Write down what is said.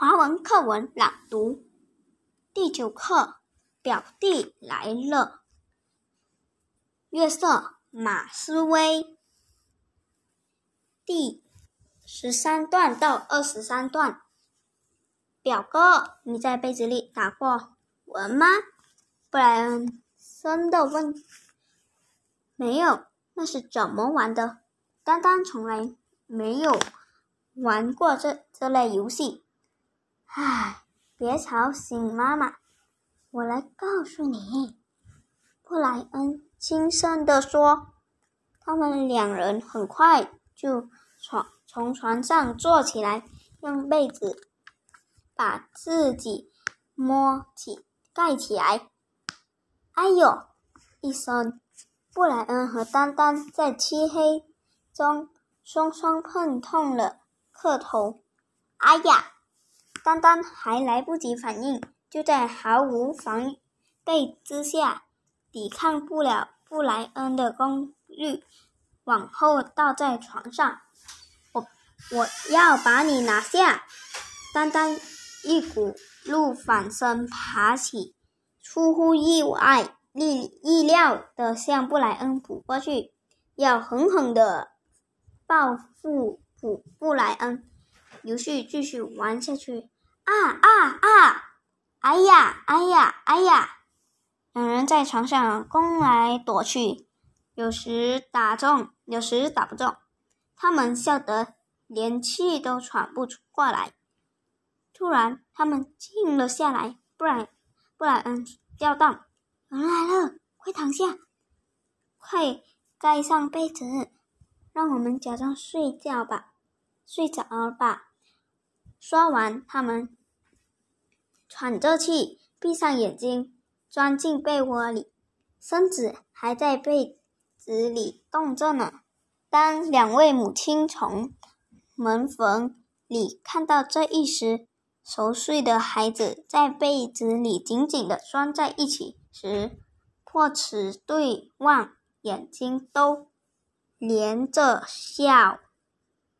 华文课文朗读第九课：表弟来了。月色马思威第十三段到二十三段。表哥，你在被子里打过蚊吗？布莱恩森的问。没有，那是怎么玩的？丹丹从来没有玩过这这类游戏。唉，别吵醒妈妈，我来告诉你。”布莱恩轻声地说。他们两人很快就床从床上坐起来，用被子把自己摸起盖起来。哎呦！一声，布莱恩和丹丹在漆黑中双双碰痛了磕头。哎呀！丹丹还来不及反应，就在毫无防备之下，抵抗不了布莱恩的攻力，往后倒在床上。我我要把你拿下！丹丹一股怒反身爬起，出乎意外意意料的向布莱恩扑过去，要狠狠的报复布布莱恩。游戏继续玩下去。啊啊啊！哎呀，哎呀，哎呀！两人在床上攻来躲去，有时打中，有时打不中。他们笑得连气都喘不出过来。突然，他们静了下来。布莱布莱恩叫道：“有人来了，快躺下，快盖上被子，让我们假装睡觉吧，睡着了吧。”说完，他们。喘着气，闭上眼睛，钻进被窝里，身子还在被子里动着呢。当两位母亲从门缝里看到这一时熟睡的孩子在被子里紧紧地拴在一起时，破齿对望，眼睛都连着笑。